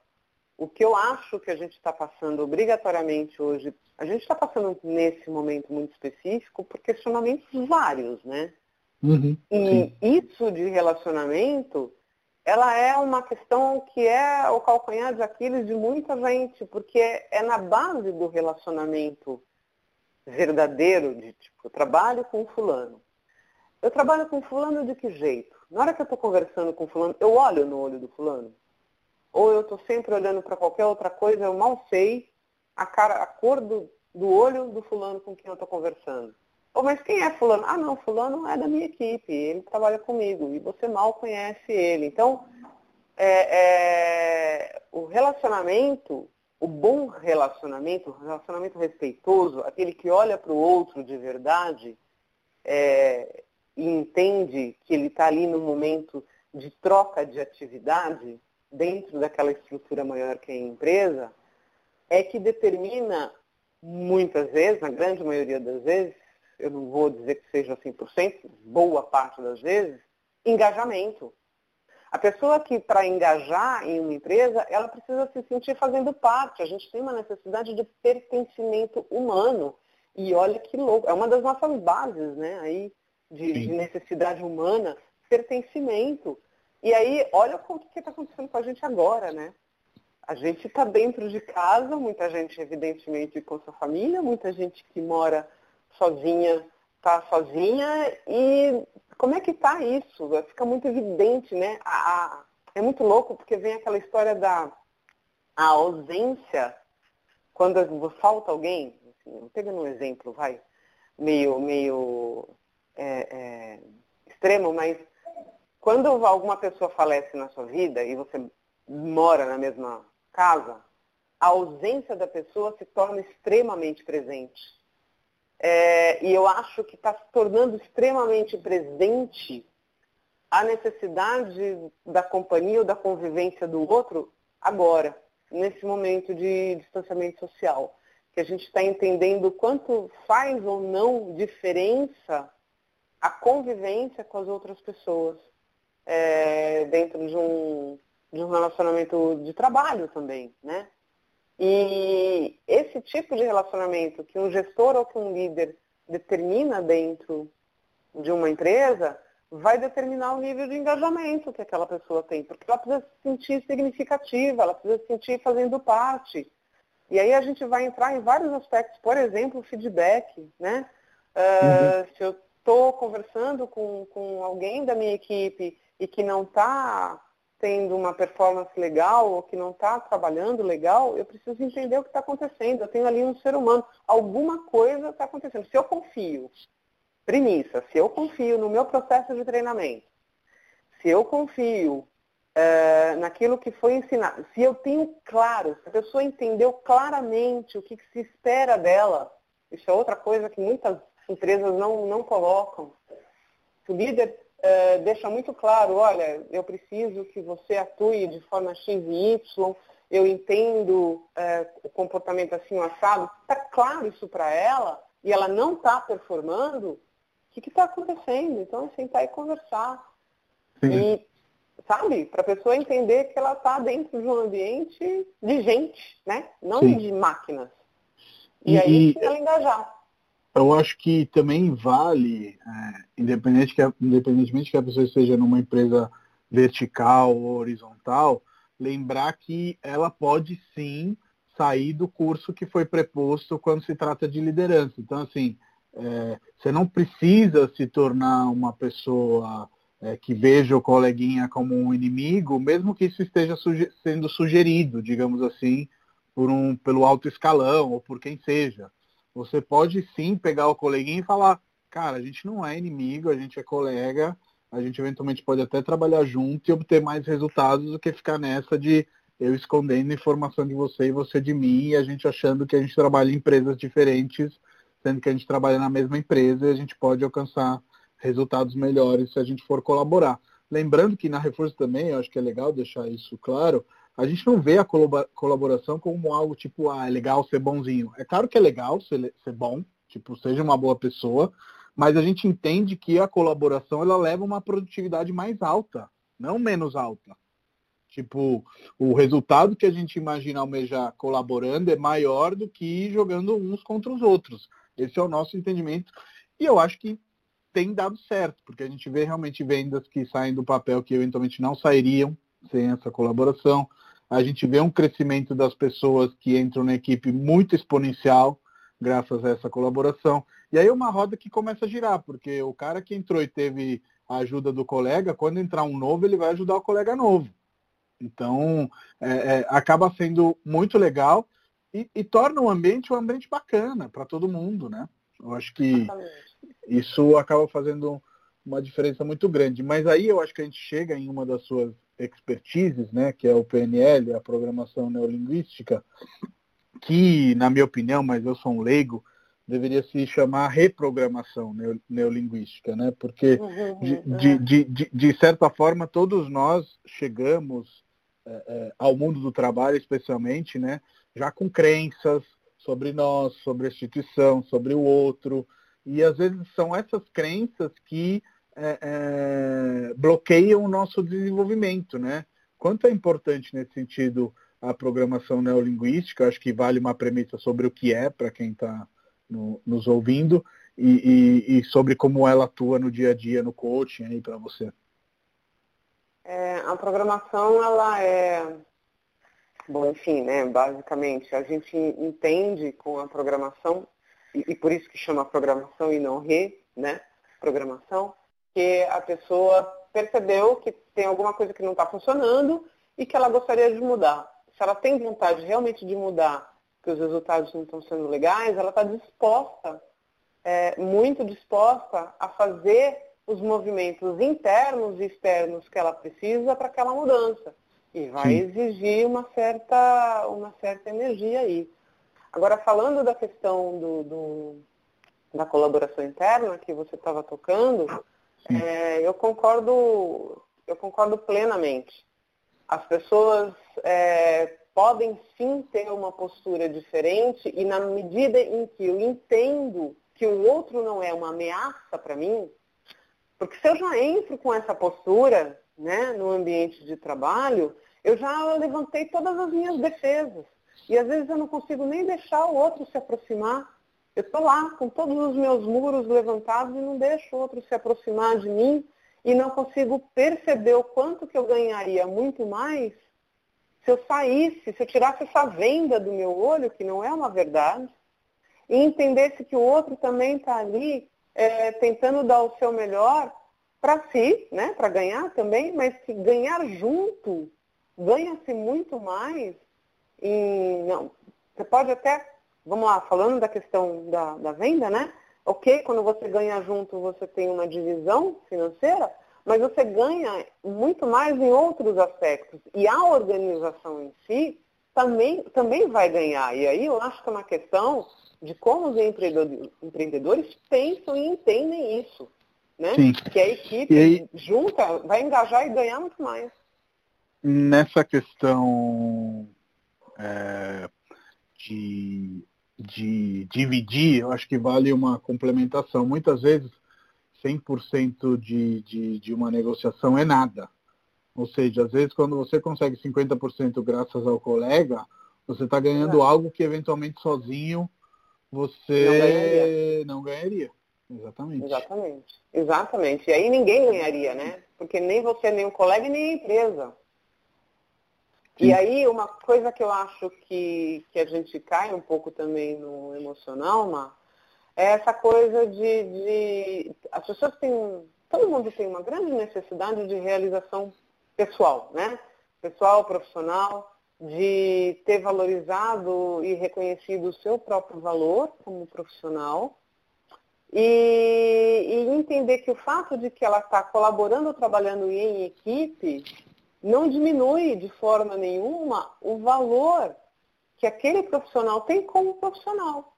O que eu acho que a gente está passando obrigatoriamente hoje, a gente está passando nesse momento muito específico por questionamentos vários, né? Uhum, e sim. isso de relacionamento, ela é uma questão que é o calcanhar de Aquiles de muita gente, porque é na base do relacionamento verdadeiro de tipo, eu trabalho com fulano. Eu trabalho com fulano de que jeito? Na hora que eu estou conversando com fulano, eu olho no olho do fulano? Ou eu estou sempre olhando para qualquer outra coisa, eu mal sei a, cara, a cor do, do olho do fulano com quem eu estou conversando. Oh, mas quem é fulano? Ah, não, fulano é da minha equipe, ele trabalha comigo e você mal conhece ele. Então, é, é, o relacionamento o bom relacionamento, o relacionamento respeitoso, aquele que olha para o outro de verdade é, e entende que ele está ali no momento de troca de atividade dentro daquela estrutura maior que é a empresa, é que determina muitas vezes, na grande maioria das vezes, eu não vou dizer que seja 100%, boa parte das vezes, engajamento. A pessoa que, para engajar em uma empresa, ela precisa se sentir fazendo parte. A gente tem uma necessidade de pertencimento humano. E olha que louco, é uma das nossas bases, né, aí, de, de necessidade humana, pertencimento. E aí, olha o que está acontecendo com a gente agora, né? A gente está dentro de casa, muita gente, evidentemente, com sua família, muita gente que mora sozinha, está sozinha, e como é que está isso? Fica muito evidente, né? A, a, é muito louco porque vem aquela história da ausência quando falta alguém. Assim, pegando um exemplo, vai, meio, meio é, é, extremo, mas quando alguma pessoa falece na sua vida e você mora na mesma casa, a ausência da pessoa se torna extremamente presente. É, e eu acho que está se tornando extremamente presente a necessidade da companhia ou da convivência do outro agora, nesse momento de distanciamento social. Que a gente está entendendo quanto faz ou não diferença a convivência com as outras pessoas é, dentro de um, de um relacionamento de trabalho também, né? E esse tipo de relacionamento que um gestor ou que um líder determina dentro de uma empresa vai determinar o nível de engajamento que aquela pessoa tem, porque ela precisa se sentir significativa, ela precisa se sentir fazendo parte. E aí a gente vai entrar em vários aspectos, por exemplo, feedback, né? Uh, Se eu estou conversando com, com alguém da minha equipe e que não está tendo uma performance legal ou que não está trabalhando legal, eu preciso entender o que está acontecendo. Eu tenho ali um ser humano. Alguma coisa está acontecendo. Se eu confio, premissa, se eu confio no meu processo de treinamento, se eu confio é, naquilo que foi ensinado, se eu tenho claro, se a pessoa entendeu claramente o que, que se espera dela, isso é outra coisa que muitas empresas não, não colocam. Se o líder é, deixa muito claro, olha, eu preciso que você atue de forma X e Y, eu entendo é, o comportamento assim, assado, está claro isso para ela, e ela não está performando, o que está acontecendo? Então, é sentar e conversar. Sim. E, sabe, para a pessoa entender que ela está dentro de um ambiente de gente, né? Não Sim. de máquinas. E, e aí ela engajar. Eu acho que também vale, é, independente que, independentemente que a pessoa esteja numa empresa vertical ou horizontal, lembrar que ela pode sim sair do curso que foi preposto quando se trata de liderança. Então, assim, é, você não precisa se tornar uma pessoa é, que veja o coleguinha como um inimigo, mesmo que isso esteja suge sendo sugerido, digamos assim, por um, pelo alto escalão ou por quem seja. Você pode sim pegar o coleguinha e falar, cara, a gente não é inimigo, a gente é colega, a gente eventualmente pode até trabalhar junto e obter mais resultados do que ficar nessa de eu escondendo informação de você e você de mim e a gente achando que a gente trabalha em empresas diferentes, sendo que a gente trabalha na mesma empresa e a gente pode alcançar resultados melhores se a gente for colaborar. Lembrando que na Reforço também, eu acho que é legal deixar isso claro, a gente não vê a colaboração como algo tipo, ah, é legal ser bonzinho. É claro que é legal ser, ser bom, tipo, seja uma boa pessoa, mas a gente entende que a colaboração ela leva uma produtividade mais alta, não menos alta. Tipo, o resultado que a gente imagina almejar colaborando é maior do que jogando uns contra os outros. Esse é o nosso entendimento. E eu acho que tem dado certo, porque a gente vê realmente vendas que saem do papel que eventualmente não sairiam sem essa colaboração. A gente vê um crescimento das pessoas que entram na equipe muito exponencial, graças a essa colaboração. E aí é uma roda que começa a girar, porque o cara que entrou e teve a ajuda do colega, quando entrar um novo, ele vai ajudar o colega novo. Então, é, é, acaba sendo muito legal e, e, torna o ambiente um ambiente bacana para todo mundo, né? Eu acho que isso acaba fazendo uma diferença muito grande. Mas aí eu acho que a gente chega em uma das suas expertises, né, que é o PNL, a programação neurolinguística, que, na minha opinião, mas eu sou um leigo, deveria se chamar reprogramação neolinguística, né? Porque, uhum, de, uhum. de, de, de, de certa forma, todos nós chegamos é, é, ao mundo do trabalho, especialmente, né? Já com crenças sobre nós, sobre a instituição, sobre o outro. E, às vezes, são essas crenças que é, é bloqueiam o nosso desenvolvimento, né? Quanto é importante, nesse sentido, a programação neolinguística, acho que vale uma premissa sobre o que é para quem está no, nos ouvindo e, e, e, sobre como ela atua no dia a dia no coaching aí para você. É, a programação ela é bom, enfim, né? Basicamente a gente entende com a programação e, e por isso que chama programação e não re, né? Programação, que a pessoa percebeu que tem alguma coisa que não está funcionando e que ela gostaria de mudar se ela tem vontade realmente de mudar, que os resultados não estão sendo legais, ela está disposta, é, muito disposta a fazer os movimentos internos e externos que ela precisa para aquela mudança. E vai Sim. exigir uma certa, uma certa energia aí. Agora, falando da questão do, do da colaboração interna que você estava tocando, é, eu concordo, eu concordo plenamente. As pessoas é, podem sim ter uma postura diferente e na medida em que eu entendo que o outro não é uma ameaça para mim, porque se eu já entro com essa postura né, no ambiente de trabalho, eu já levantei todas as minhas defesas. E às vezes eu não consigo nem deixar o outro se aproximar. Eu estou lá com todos os meus muros levantados e não deixo outro se aproximar de mim e não consigo perceber o quanto que eu ganharia muito mais se eu saísse, se eu tirasse essa venda do meu olho, que não é uma verdade, e entendesse que o outro também está ali é, tentando dar o seu melhor para si, né, para ganhar também, mas que ganhar junto ganha-se muito mais. E, não, você pode até, vamos lá, falando da questão da, da venda, né? Ok, quando você ganha junto, você tem uma divisão financeira, mas você ganha muito mais em outros aspectos. E a organização em si também, também vai ganhar. E aí eu acho que é uma questão de como os empreendedores, pensam e entendem isso. né? Sim. Que a equipe aí, junta vai engajar e ganhar muito mais. Nessa questão é, de, de dividir, eu acho que vale uma complementação. Muitas vezes 100% de, de, de uma negociação é nada. Ou seja, às vezes quando você consegue 50% graças ao colega, você está ganhando algo que eventualmente sozinho você não ganharia. não ganharia. Exatamente. Exatamente. Exatamente. E aí ninguém ganharia, né? Porque nem você, nem o colega, nem a empresa. E aí uma coisa que eu acho que, que a gente cai um pouco também no emocional, Mar, é essa coisa de, de. As pessoas têm. Todo mundo tem uma grande necessidade de realização pessoal, né? Pessoal, profissional, de ter valorizado e reconhecido o seu próprio valor como profissional e, e entender que o fato de que ela está colaborando, trabalhando em equipe, não diminui de forma nenhuma o valor que aquele profissional tem como profissional.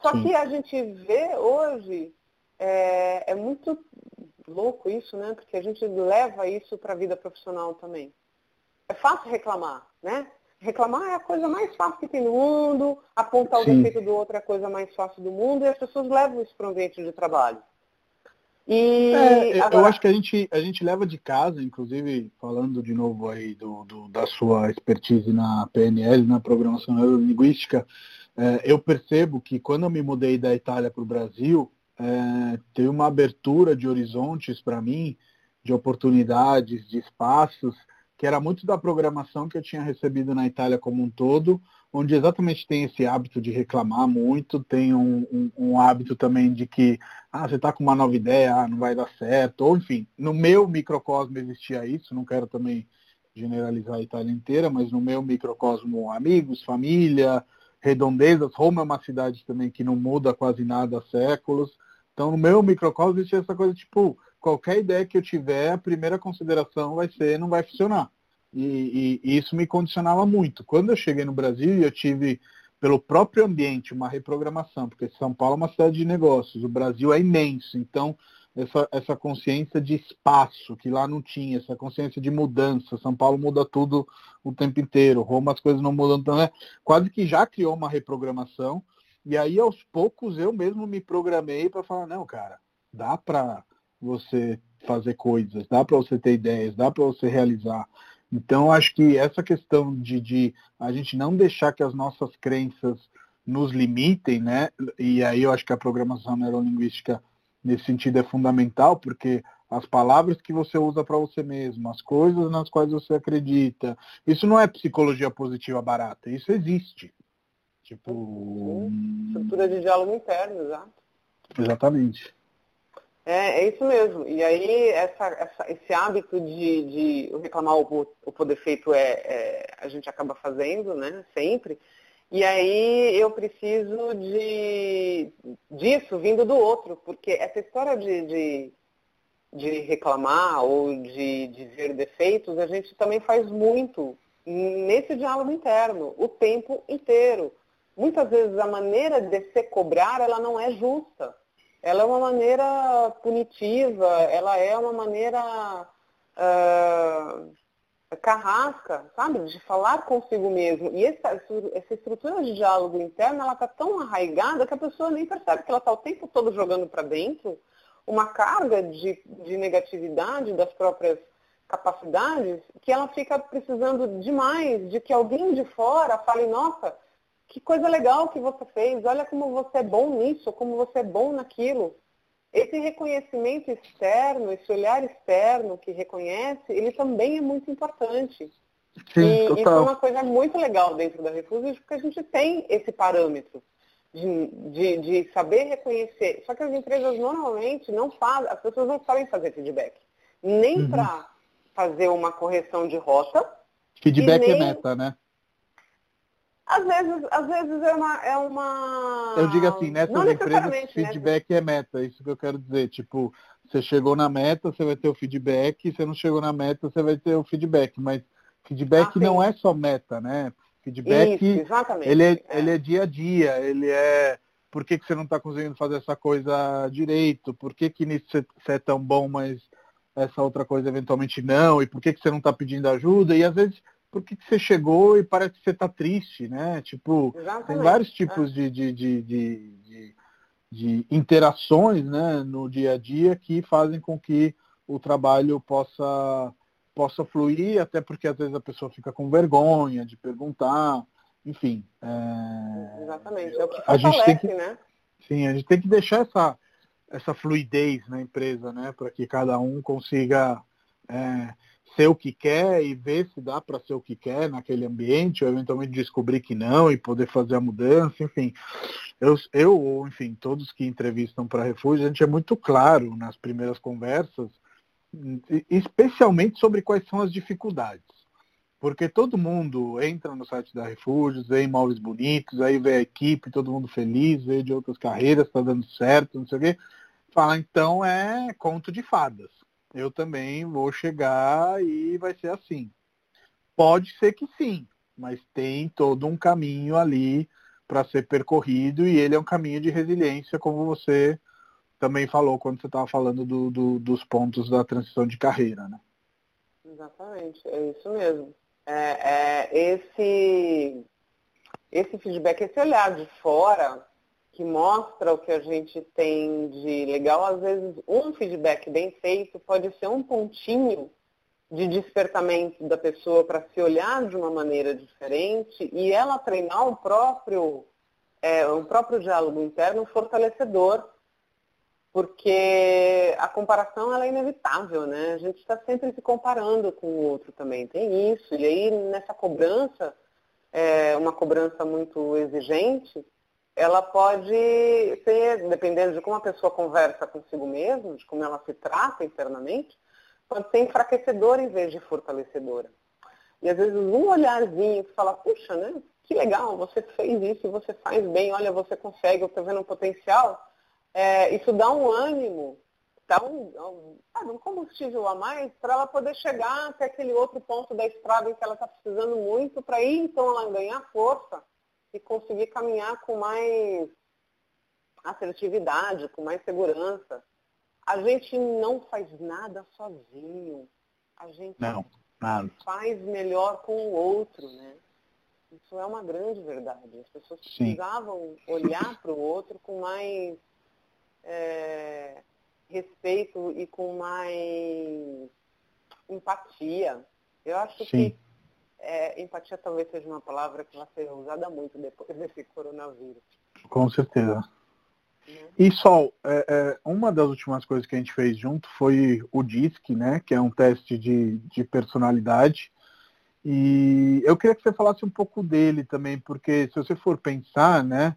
Só Sim. que a gente vê hoje, é, é, muito louco isso, né? Porque a gente leva isso para a vida profissional também. É fácil reclamar, né? Reclamar é a coisa mais fácil que tem no mundo, apontar Sim. o defeito do outro é a coisa mais fácil do mundo, e as pessoas levam isso para um ambiente de trabalho. E é, agora... Eu acho que a gente, a gente leva de casa, inclusive falando de novo aí do, do da sua expertise na PNL, na programação neurolinguística, é, eu percebo que quando eu me mudei da Itália para o Brasil, é, teve uma abertura de horizontes para mim, de oportunidades, de espaços, que era muito da programação que eu tinha recebido na Itália como um todo, onde exatamente tem esse hábito de reclamar muito, tem um, um, um hábito também de que, ah, você está com uma nova ideia, ah, não vai dar certo, ou enfim, no meu microcosmo existia isso, não quero também generalizar a Itália inteira, mas no meu microcosmo, amigos, família, redondezas. Roma é uma cidade também que não muda quase nada há séculos. Então, no meu microcosmo existe essa coisa, tipo, qualquer ideia que eu tiver, a primeira consideração vai ser, não vai funcionar. E, e, isso me condicionava muito. Quando eu cheguei no Brasil, eu tive, pelo próprio ambiente, uma reprogramação, porque São Paulo é uma cidade de negócios, o Brasil é imenso. Então, essa, essa consciência de espaço que lá não tinha, essa consciência de mudança. São Paulo muda tudo o tempo inteiro, Roma as coisas não mudam também. Então, quase que já criou uma reprogramação. E aí, aos poucos, eu mesmo me programei para falar, não, cara, dá para você fazer coisas, dá para você ter ideias, dá para você realizar. Então, acho que essa questão de, de a gente não deixar que as nossas crenças nos limitem, né? E aí eu acho que a programação neurolinguística nesse sentido é fundamental, porque as palavras que você usa para você mesmo, as coisas nas quais você acredita, isso não é psicologia positiva barata, isso existe. Tipo. Estrutura de diálogo interno, exato. Exatamente. É, é isso mesmo. E aí essa, essa, esse hábito de, de reclamar o, o por defeito é, é, a gente acaba fazendo, né? Sempre. E aí eu preciso de, disso vindo do outro, porque essa história de, de, de reclamar ou de, ver defeitos, a gente também faz muito nesse diálogo interno, o tempo inteiro. Muitas vezes a maneira de se cobrar, ela não é justa. Ela é uma maneira punitiva, ela é uma maneira uh, carrasca, sabe? De falar consigo mesmo. E essa, essa estrutura de diálogo interno, ela está tão arraigada que a pessoa nem percebe que ela está o tempo todo jogando para dentro uma carga de, de negatividade das próprias capacidades que ela fica precisando demais de que alguém de fora fale, nossa, que coisa legal que você fez, olha como você é bom nisso, como você é bom naquilo. Esse reconhecimento externo, esse olhar externo que reconhece, ele também é muito importante. Sim, e total. isso é uma coisa muito legal dentro da Refúgio, porque a gente tem esse parâmetro de, de, de, saber reconhecer. Só que as empresas normalmente não fazem, as pessoas não sabem fazer feedback. Nem uhum. para fazer uma correção de rota. Feedback é nem... é meta, né? Às vezes, às vezes é uma, é uma. Eu digo assim, nessas empresas, né? feedback né? é meta, é isso que eu quero dizer. Tipo, você chegou na meta, você vai ter o feedback, você não chegou na meta, você vai ter o feedback. Mas feedback ah, não é só meta, né? Feedback, isso, ele é, é, ele é dia a dia, ele é por que, que você não está conseguindo fazer essa coisa direito, por que, que nisso você é tão bom, mas essa outra coisa eventualmente não, e por que, que você não está pedindo ajuda, e às vezes por que, que você chegou e parece que você está triste, né? Tipo, Exatamente. tem vários tipos é. de, de, de, de, de interações né, no dia a dia que fazem com que o trabalho possa, possa fluir, até porque às vezes a pessoa fica com vergonha de perguntar, enfim. É... Exatamente, é o que a gente tem que, né? Sim, a gente tem que deixar essa, essa fluidez na empresa, né? Para que cada um consiga é, ser o que quer e ver se dá para ser o que quer naquele ambiente, ou eventualmente descobrir que não e poder fazer a mudança, enfim. Eu, eu ou enfim, todos que entrevistam para refúgio, a gente é muito claro nas primeiras conversas especialmente sobre quais são as dificuldades. Porque todo mundo entra no site da Refúgios, vê imóveis bonitos, aí vê a equipe, todo mundo feliz, vê de outras carreiras, está dando certo, não sei o quê. Fala, então é conto de fadas. Eu também vou chegar e vai ser assim. Pode ser que sim, mas tem todo um caminho ali para ser percorrido e ele é um caminho de resiliência, como você também falou quando você estava falando do, do, dos pontos da transição de carreira, né? Exatamente, é isso mesmo. É, é, esse, esse feedback, esse olhar de fora que mostra o que a gente tem de legal, às vezes um feedback bem feito pode ser um pontinho de despertamento da pessoa para se olhar de uma maneira diferente e ela treinar o próprio, é, o próprio diálogo interno fortalecedor porque a comparação ela é inevitável, né? A gente está sempre se comparando com o outro também, tem isso. E aí nessa cobrança, é, uma cobrança muito exigente, ela pode ser, dependendo de como a pessoa conversa consigo mesma, de como ela se trata internamente, pode ser enfraquecedora em vez de fortalecedora. E às vezes um olharzinho que fala, puxa, né? Que legal, você fez isso, você faz bem, olha, você consegue, eu estou vendo um potencial é, isso dá um ânimo, dá um, um, um combustível a mais para ela poder chegar até aquele outro ponto da estrada em que ela está precisando muito, para ir então ela ganhar força e conseguir caminhar com mais assertividade, com mais segurança. A gente não faz nada sozinho. A gente não, nada. faz melhor com o outro, né? Isso é uma grande verdade. As pessoas precisavam olhar para o outro com mais é, respeito e com mais empatia. Eu acho Sim. que é, empatia talvez seja uma palavra que vai ser usada muito depois desse coronavírus. Com certeza. Né? E Sol, é, é, uma das últimas coisas que a gente fez junto foi o DISC, né? Que é um teste de, de personalidade. E eu queria que você falasse um pouco dele também, porque se você for pensar, né?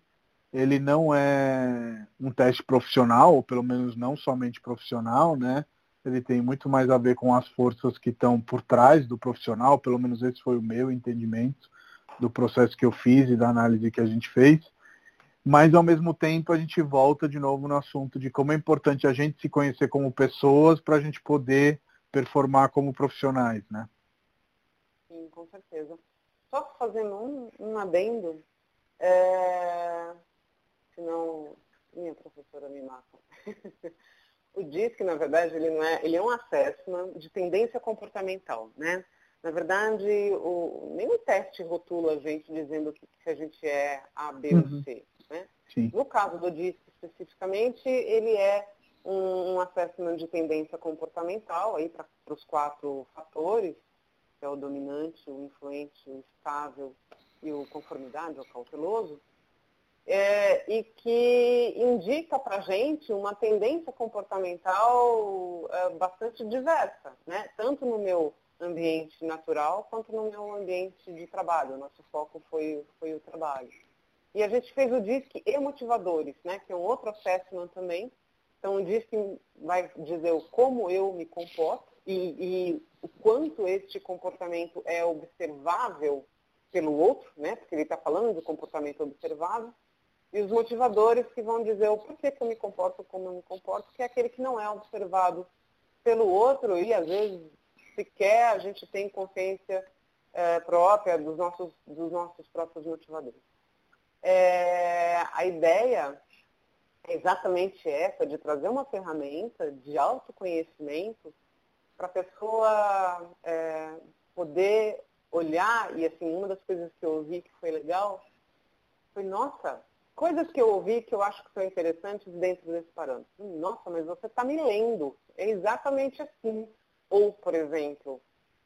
ele não é um teste profissional, ou pelo menos não somente profissional, né? Ele tem muito mais a ver com as forças que estão por trás do profissional, pelo menos esse foi o meu entendimento do processo que eu fiz e da análise que a gente fez. Mas ao mesmo tempo a gente volta de novo no assunto de como é importante a gente se conhecer como pessoas para a gente poder performar como profissionais, né? Sim, com certeza. Só fazendo um, um adendo, é senão minha professora me mata. o DISC, na verdade, ele, não é, ele é um assessment de tendência comportamental, né? Na verdade, o, nenhum teste rotula a gente dizendo que, que a gente é A, B uhum. ou C. Né? No caso do DISC especificamente, ele é um, um assessment de tendência comportamental aí para os quatro fatores, que é o dominante, o influente, o estável e o conformidade, o cauteloso é, e que indica para a gente uma tendência comportamental é, bastante diversa, né? tanto no meu ambiente natural quanto no meu ambiente de trabalho. O nosso foco foi, foi o trabalho. E a gente fez o DISC e motivadores, né? que é um outro assessment também. Então, o DISC vai dizer como eu me comporto e, e o quanto este comportamento é observável pelo outro, né? porque ele está falando de comportamento observável e os motivadores que vão dizer o porquê que eu me comporto como eu me comporto, que é aquele que não é observado pelo outro e às vezes sequer a gente tem consciência é, própria dos nossos, dos nossos próprios motivadores. É, a ideia é exatamente essa, de trazer uma ferramenta de autoconhecimento para a pessoa é, poder olhar, e assim, uma das coisas que eu ouvi que foi legal, foi, nossa, coisas que eu ouvi que eu acho que são interessantes dentro desse parâmetro. Nossa, mas você está me lendo. É exatamente assim. Ou, por exemplo,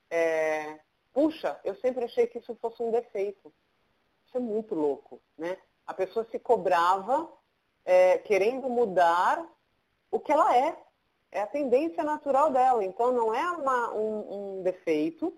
é, puxa, eu sempre achei que isso fosse um defeito. Isso é muito louco, né? A pessoa se cobrava é, querendo mudar o que ela é. É a tendência natural dela. Então não é uma, um, um defeito,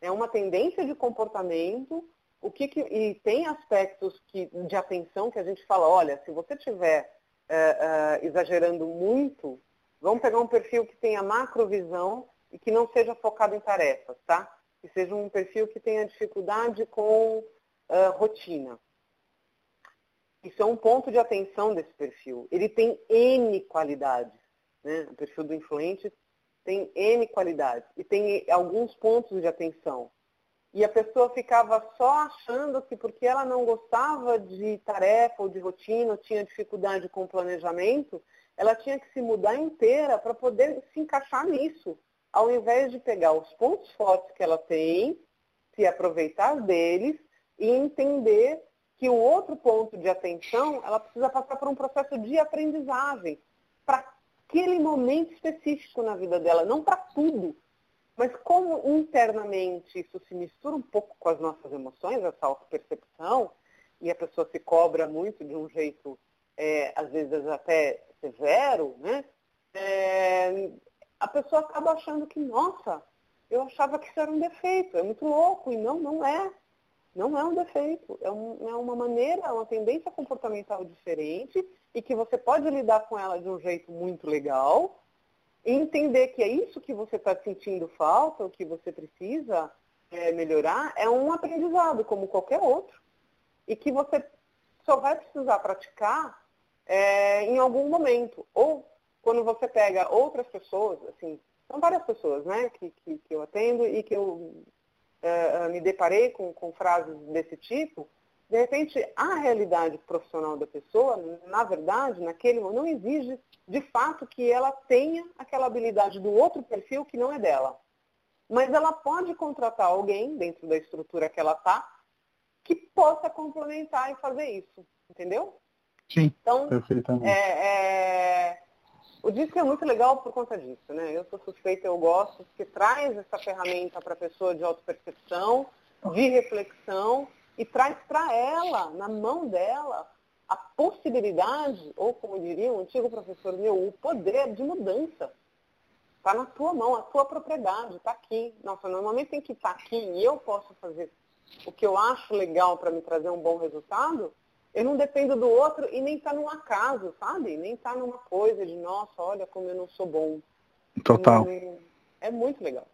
é uma tendência de comportamento. O que, que e tem aspectos que, de atenção que a gente fala, olha, se você estiver é, é, exagerando muito, vamos pegar um perfil que tenha macrovisão e que não seja focado em tarefas, tá? Que seja um perfil que tenha dificuldade com uh, rotina. Isso é um ponto de atenção desse perfil. Ele tem N qualidades. Né? O perfil do influente tem N qualidades e tem alguns pontos de atenção. E a pessoa ficava só achando que porque ela não gostava de tarefa ou de rotina, ou tinha dificuldade com o planejamento, ela tinha que se mudar inteira para poder se encaixar nisso, ao invés de pegar os pontos fortes que ela tem, se aproveitar deles e entender que o outro ponto de atenção, ela precisa passar por um processo de aprendizagem para aquele momento específico na vida dela, não para tudo. Mas como internamente isso se mistura um pouco com as nossas emoções, essa auto-percepção, e a pessoa se cobra muito de um jeito, é, às vezes até severo, né? É, a pessoa acaba achando que, nossa, eu achava que isso era um defeito, é muito louco, e não, não é. Não é um defeito, é, um, é uma maneira, é uma tendência comportamental diferente e que você pode lidar com ela de um jeito muito legal entender que é isso que você está sentindo falta, o que você precisa é, melhorar, é um aprendizado como qualquer outro e que você só vai precisar praticar é, em algum momento. Ou quando você pega outras pessoas, assim, são várias pessoas né, que, que, que eu atendo e que eu uh, me deparei com, com frases desse tipo, de repente a realidade profissional da pessoa, na verdade, naquele não exige de fato que ela tenha aquela habilidade do outro perfil que não é dela. Mas ela pode contratar alguém dentro da estrutura que ela está que possa complementar e fazer isso, entendeu? Sim, então, perfeitamente. É, é, o disco é muito legal por conta disso, né? Eu sou suspeita, eu gosto, porque traz essa ferramenta para a pessoa de autopercepção, de reflexão, e traz para ela, na mão dela, a possibilidade, ou como diria um antigo professor meu, o poder de mudança. Está na tua mão, a tua propriedade, está aqui. Nossa, normalmente tem que estar tá aqui e eu posso fazer o que eu acho legal para me trazer um bom resultado, eu não dependo do outro e nem está num acaso, sabe? Nem está numa coisa de, nossa, olha como eu não sou bom. Total. é muito legal.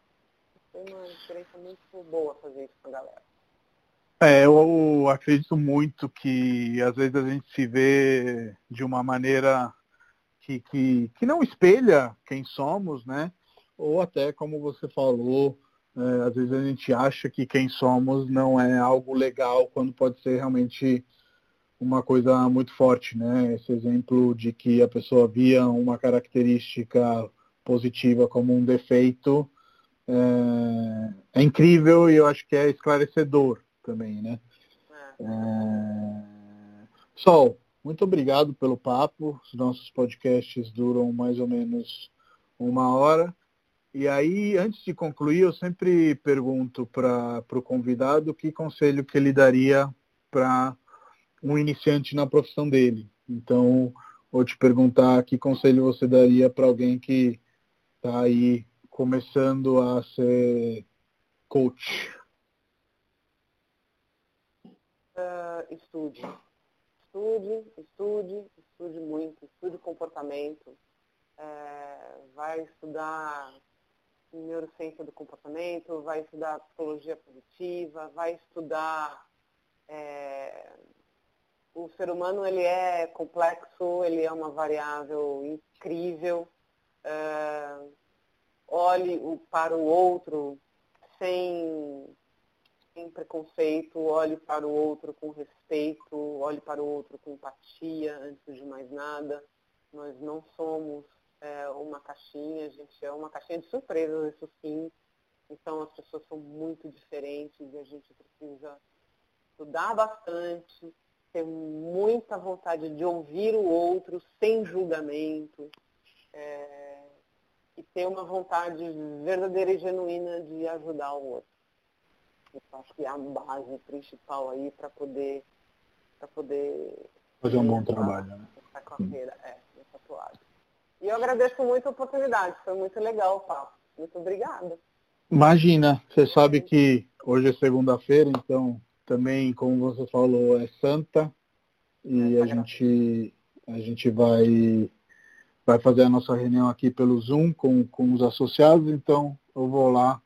Foi uma experiência muito boa fazer isso com a galera. É, eu acredito muito que às vezes a gente se vê de uma maneira que, que, que não espelha quem somos, né? Ou até, como você falou, é, às vezes a gente acha que quem somos não é algo legal, quando pode ser realmente uma coisa muito forte, né? Esse exemplo de que a pessoa via uma característica positiva como um defeito é, é incrível e eu acho que é esclarecedor também, né? É. é... Sol, muito obrigado pelo papo. Os nossos podcasts duram mais ou menos uma hora. E aí, antes de concluir, eu sempre pergunto para o convidado que conselho que ele daria para um iniciante na profissão dele. Então, vou te perguntar que conselho você daria para alguém que está aí começando a ser coach? Uh, estude. Estude, estude, estude muito, estude comportamento. É, vai estudar neurociência do comportamento, vai estudar psicologia positiva, vai estudar é, o ser humano ele é complexo, ele é uma variável incrível. Uh, olhe para o outro sem sem preconceito, olhe para o outro com respeito, olhe para o outro com empatia, antes de mais nada. Nós não somos é, uma caixinha, a gente é uma caixinha de surpresas, isso sim. Então as pessoas são muito diferentes e a gente precisa estudar bastante, ter muita vontade de ouvir o outro sem julgamento é, e ter uma vontade verdadeira e genuína de ajudar o outro. Eu acho que é a base principal aí para poder, poder fazer um bom trabalho. Né? Essa carreira, é, nessa toada. E eu agradeço muito a oportunidade, foi muito legal o papo. Muito obrigada. Imagina, você sabe que hoje é segunda-feira, então também, como você falou, é santa e é, a gente a gente vai vai fazer a nossa reunião aqui pelo Zoom com, com os associados, então eu vou lá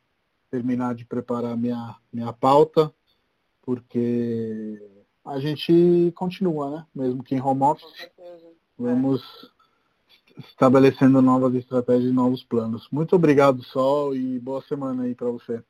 terminar de preparar minha minha pauta, porque a gente continua, né? Mesmo que em home office, vamos é. estabelecendo novas estratégias e novos planos. Muito obrigado, Sol, e boa semana aí para você.